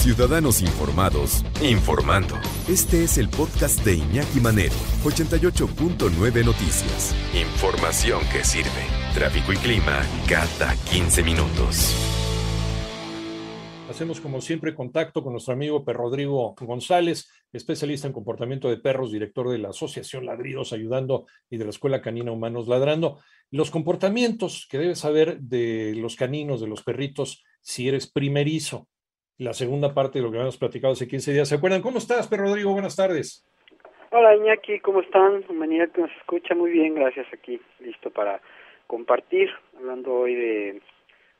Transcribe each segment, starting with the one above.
Ciudadanos Informados, informando. Este es el podcast de Iñaki Manero, 88.9 Noticias. Información que sirve. Tráfico y clima cada 15 minutos. Hacemos como siempre contacto con nuestro amigo Per Rodrigo González, especialista en comportamiento de perros, director de la Asociación Ladridos Ayudando y de la Escuela Canina Humanos Ladrando. Los comportamientos que debes saber de los caninos, de los perritos, si eres primerizo la segunda parte de lo que habíamos platicado hace 15 días. ¿Se acuerdan? ¿Cómo estás, Pedro Rodrigo? Buenas tardes. Hola, Iñaki, ¿cómo están? Humanidad que nos escucha muy bien, gracias aquí, listo para compartir, hablando hoy de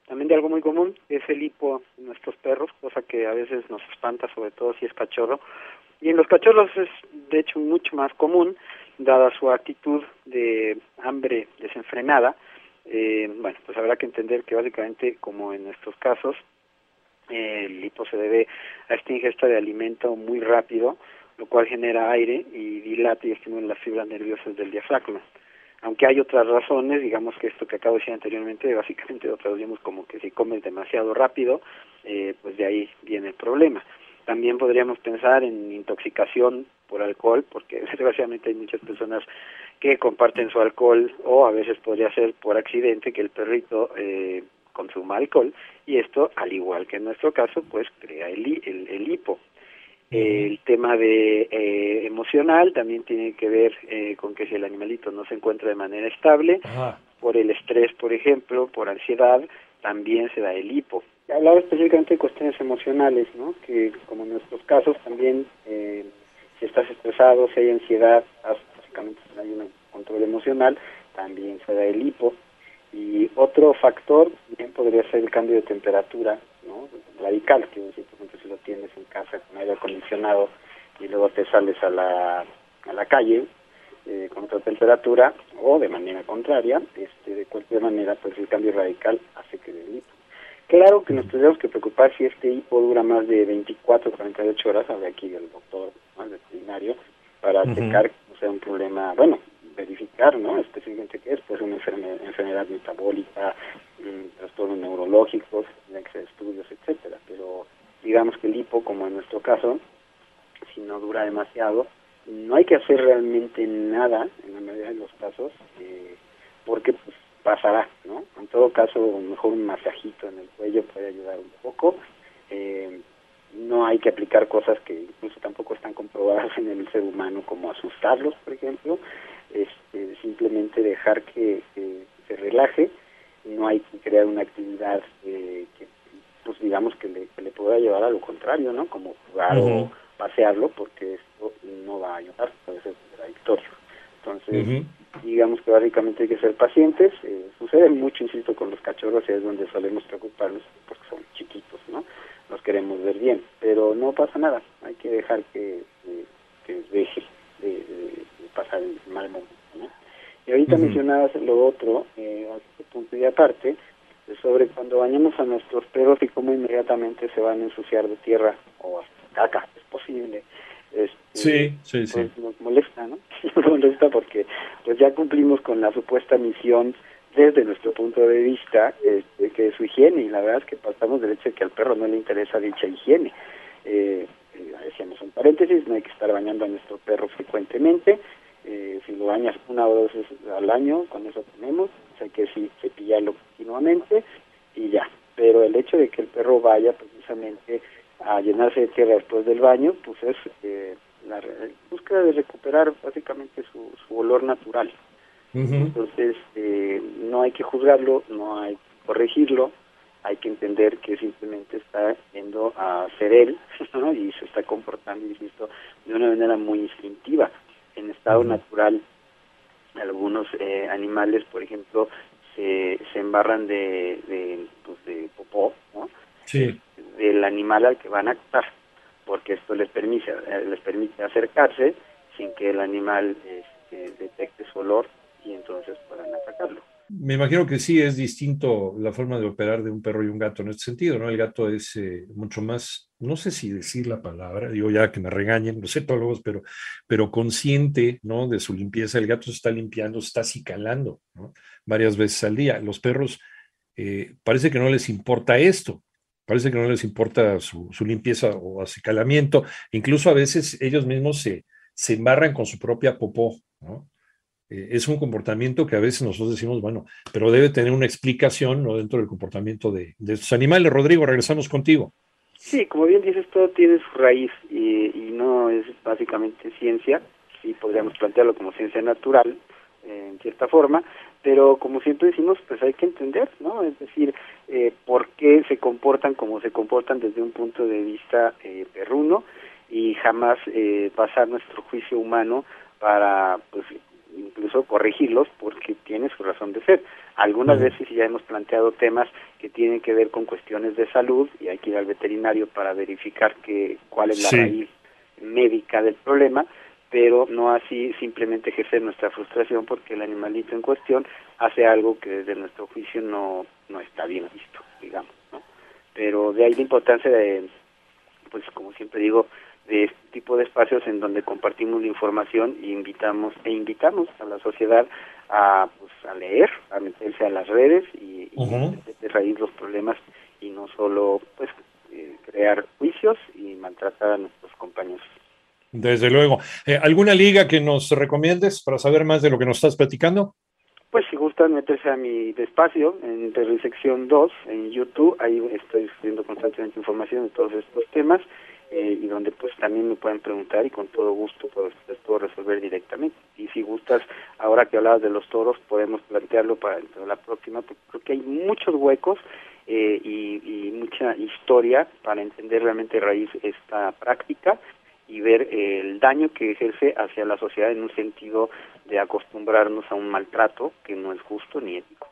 también de algo muy común, es el hipo en nuestros perros, cosa que a veces nos espanta, sobre todo si es cachorro. Y en los cachorros es, de hecho, mucho más común, dada su actitud de hambre desenfrenada. Eh, bueno, pues habrá que entender que básicamente, como en nuestros casos, el hipo se debe a esta ingesta de alimento muy rápido, lo cual genera aire y dilata y estimula las fibras nerviosas del diafragma. Aunque hay otras razones, digamos que esto que acabo de decir anteriormente, básicamente lo traducimos como que si comes demasiado rápido, eh, pues de ahí viene el problema. También podríamos pensar en intoxicación por alcohol, porque desgraciadamente hay muchas personas que comparten su alcohol o a veces podría ser por accidente que el perrito eh, consuma alcohol y esto, al igual que en nuestro caso, pues crea el, el, hipo. El tema de eh, emocional también tiene que ver eh, con que si el animalito no se encuentra de manera estable, por el estrés, por ejemplo, por ansiedad, también se da el hipo. Hablaba específicamente de cuestiones emocionales, ¿no? que como en nuestros casos también, eh, si estás estresado, si hay ansiedad, básicamente si hay un control emocional, también se da el hipo. Y otro factor bien podría ser el cambio de temperatura, ¿no? Radical, que decir, por ejemplo, si lo tienes en casa con aire acondicionado y luego te sales a la, a la calle eh, con otra temperatura o de manera contraria, este, de cualquier manera, pues el cambio radical hace que el hipo. Claro que nos tenemos que preocupar si este hipo dura más de 24 o 48 horas, habla aquí el doctor, el veterinario, para checar que no sea un problema, bueno, verificar, ¿no? Específicamente qué es, pues una enfermedad, metabólica, trastornos neurológicos, estudios, etcétera. Pero digamos que el hipo, como en nuestro caso, si no dura demasiado, no hay que hacer realmente nada en la mayoría de los casos, eh, porque pues, pasará, ¿no? En todo caso, mejor un masajito en el cuello puede ayudar un poco. Eh, no hay que aplicar cosas que incluso tampoco están comprobadas en el ser humano, como asustarlos, por ejemplo, este, simplemente dejar que, se relaje, no hay que crear una actividad eh, que, pues digamos que le, pueda llevar a lo contrario, ¿no? Como jugar o pasearlo, porque esto no va a ayudar, puede ser contradictorio. Entonces, digamos que básicamente hay que ser pacientes. Eh, sucede mucho, insisto, con los cachorros y es donde solemos preocuparnos porque son chiquitos, ¿no? Los queremos ver bien, pero no pasa nada. Hay que dejar que, que deje de, pasar el mal momento. Y ahorita mencionabas lo otro, eh, a punto y aparte, sobre cuando bañamos a nuestros perros y cómo inmediatamente se van a ensuciar de tierra o caca, es posible. Este, sí, sí, sí. Pues, nos molesta, ¿no? Nos molesta porque pues ya cumplimos con la supuesta misión desde nuestro punto de vista, este, que es su higiene, y la verdad es que pasamos del hecho de que al perro no le interesa dicha higiene. Eh, eh, decíamos un paréntesis, no hay que estar bañando a nuestro perro frecuentemente, eh, si lo bañas una o dos veces al año, con eso tenemos, o hay que sí, cepillarlo continuamente y ya. Pero el hecho de que el perro vaya precisamente a llenarse de tierra después del baño, pues es eh, la búsqueda de recuperar básicamente su, su olor natural. Entonces, eh, no hay que juzgarlo, no hay que corregirlo, hay que entender que simplemente está yendo a ser él y se está comportando, insisto, de una manera muy instintiva. En estado natural, algunos eh, animales, por ejemplo, se, se embarran de, de, pues de popó, ¿no? Sí. Del animal al que van a actuar, porque esto les permite, eh, les permite acercarse sin que el animal este, detecte su olor y entonces. Me imagino que sí es distinto la forma de operar de un perro y un gato en este sentido, ¿no? El gato es eh, mucho más, no sé si decir la palabra, digo ya que me regañen los etólogos, pero, pero consciente, ¿no? De su limpieza. El gato se está limpiando, se está acicalando, ¿no? Varias veces al día. Los perros eh, parece que no les importa esto, parece que no les importa su, limpieza o acicalamiento, incluso a veces ellos mismos se, se embarran con su propia popó, ¿no? Eh, es un comportamiento que a veces nosotros decimos, bueno, pero debe tener una explicación ¿no? dentro del comportamiento de, de estos animales. Rodrigo, regresamos contigo. Sí, como bien dices, todo tiene su raíz y, no es básicamente ciencia, sí podríamos plantearlo como ciencia natural, eh, en cierta forma, pero como siempre decimos, pues hay que entender, ¿no? Es decir, eh, por qué se comportan como se comportan desde un punto de vista eh, perruno y jamás eh, pasar nuestro juicio humano para, pues, incluso corregirlos porque tiene su razón de ser. Algunas veces ya hemos planteado temas que tienen que ver con cuestiones de salud y hay que ir al veterinario para verificar que, cuál es la raíz médica del problema, pero no así simplemente ejercer nuestra frustración porque el animalito en cuestión hace algo que desde nuestro juicio no, no está bien visto, digamos. ¿no? Pero de ahí la importancia de, pues como siempre digo, de este tipo de espacios en donde compartimos la información e invitamos e invitamos a la sociedad a, pues, a leer, a meterse a las redes y, de raíz los problemas y no solo pues eh, crear juicios y maltratar a nuestros compañeros. Desde luego. Eh, ¿Alguna liga que nos recomiendes para saber más de lo que nos estás platicando? Pues si gustan meterse a mi despacio en Terrisección 2 en YouTube, ahí estoy escribiendo constantemente información de todos estos temas eh, y donde pues también me pueden preguntar y con todo gusto pues, les puedo resolver directamente. Y si gustas, ahora que hablabas de los toros, podemos plantearlo para la próxima, porque creo que hay muchos huecos eh, y, y, mucha historia para entender realmente raíz esta práctica y ver el daño que ejerce hacia la sociedad en un sentido de acostumbrarnos a un maltrato que no es justo ni ético.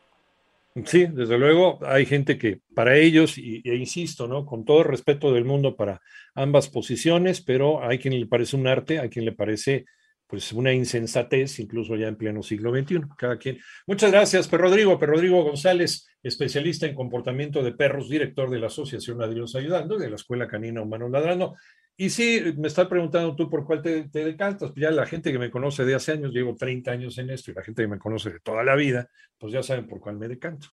Sí, desde luego hay gente que para ellos, y, e insisto, ¿no? Con todo el respeto del mundo para ambas posiciones, pero hay quien le parece un arte, hay quien le parece pues una insensatez, incluso ya en pleno siglo XXI, cada quien. Muchas gracias, Per Rodrigo, Per Rodrigo González, especialista en comportamiento de perros, director de la Asociación Ladridos Ayudando, de la Escuela Canina Humano Ladrando. Y sí, me estás preguntando tú por cuál te, te, decantas. Ya la gente que me conoce de hace años, llevo 30 años en esto, y la gente que me conoce de toda la vida, pues ya saben por cuál me decanto.